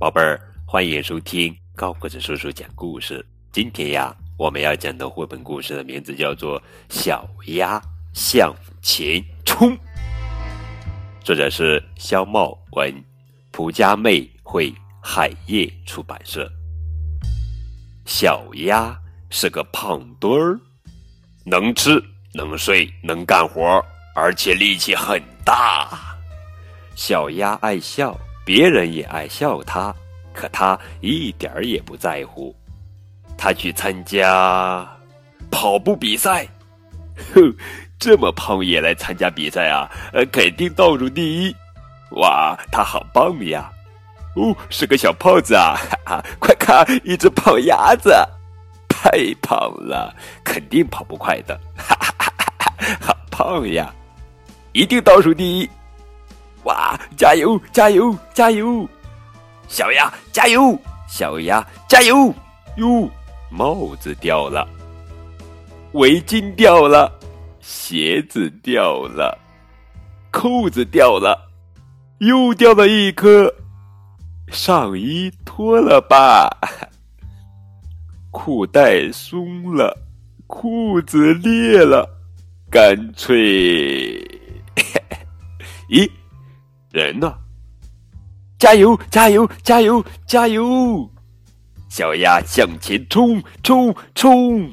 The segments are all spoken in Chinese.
宝贝儿，欢迎收听高个子叔叔讲故事。今天呀，我们要讲的绘本故事的名字叫做《小鸭向前冲》，作者是肖茂文，蒲家妹绘，海叶出版社。小鸭是个胖墩儿，能吃能睡能干活，而且力气很大。小鸭爱笑，别人也爱笑他，可他一点儿也不在乎。他去参加跑步比赛，哼，这么胖也来参加比赛啊？呃，肯定倒数第一。哇，他好棒呀！哦，是个小胖子啊！哈哈，快看，一只胖鸭子，太胖了，肯定跑不快的。哈哈哈哈哈，好胖呀，一定倒数第一！哇，加油，加油，加油！小鸭加油，小鸭加油！哟，帽子掉了，围巾掉了，鞋子掉了，扣子掉了，又掉了一颗。上衣脱了吧，裤带松了，裤子裂了，干脆，咦，人呢？加油，加油，加油，加油！小鸭向前冲，冲，冲！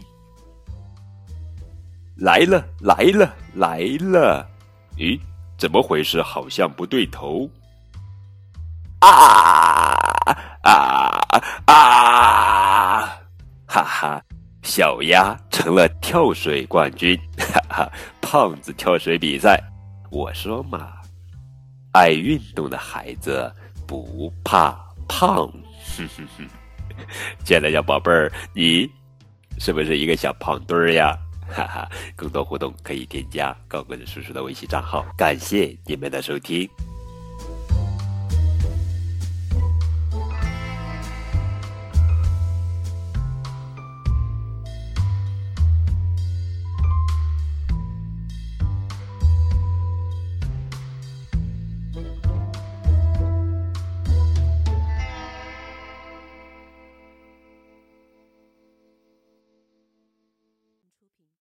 来了，来了，来了！咦，怎么回事？好像不对头。啊啊啊！哈哈，小鸭成了跳水冠军，哈哈，胖子跳水比赛。我说嘛，爱运动的孩子不怕胖。哼哼哼，亲爱的小宝贝儿，你是不是一个小胖墩儿呀？哈哈，更多互动可以添加高个子叔叔的微信账号。感谢你们的收听。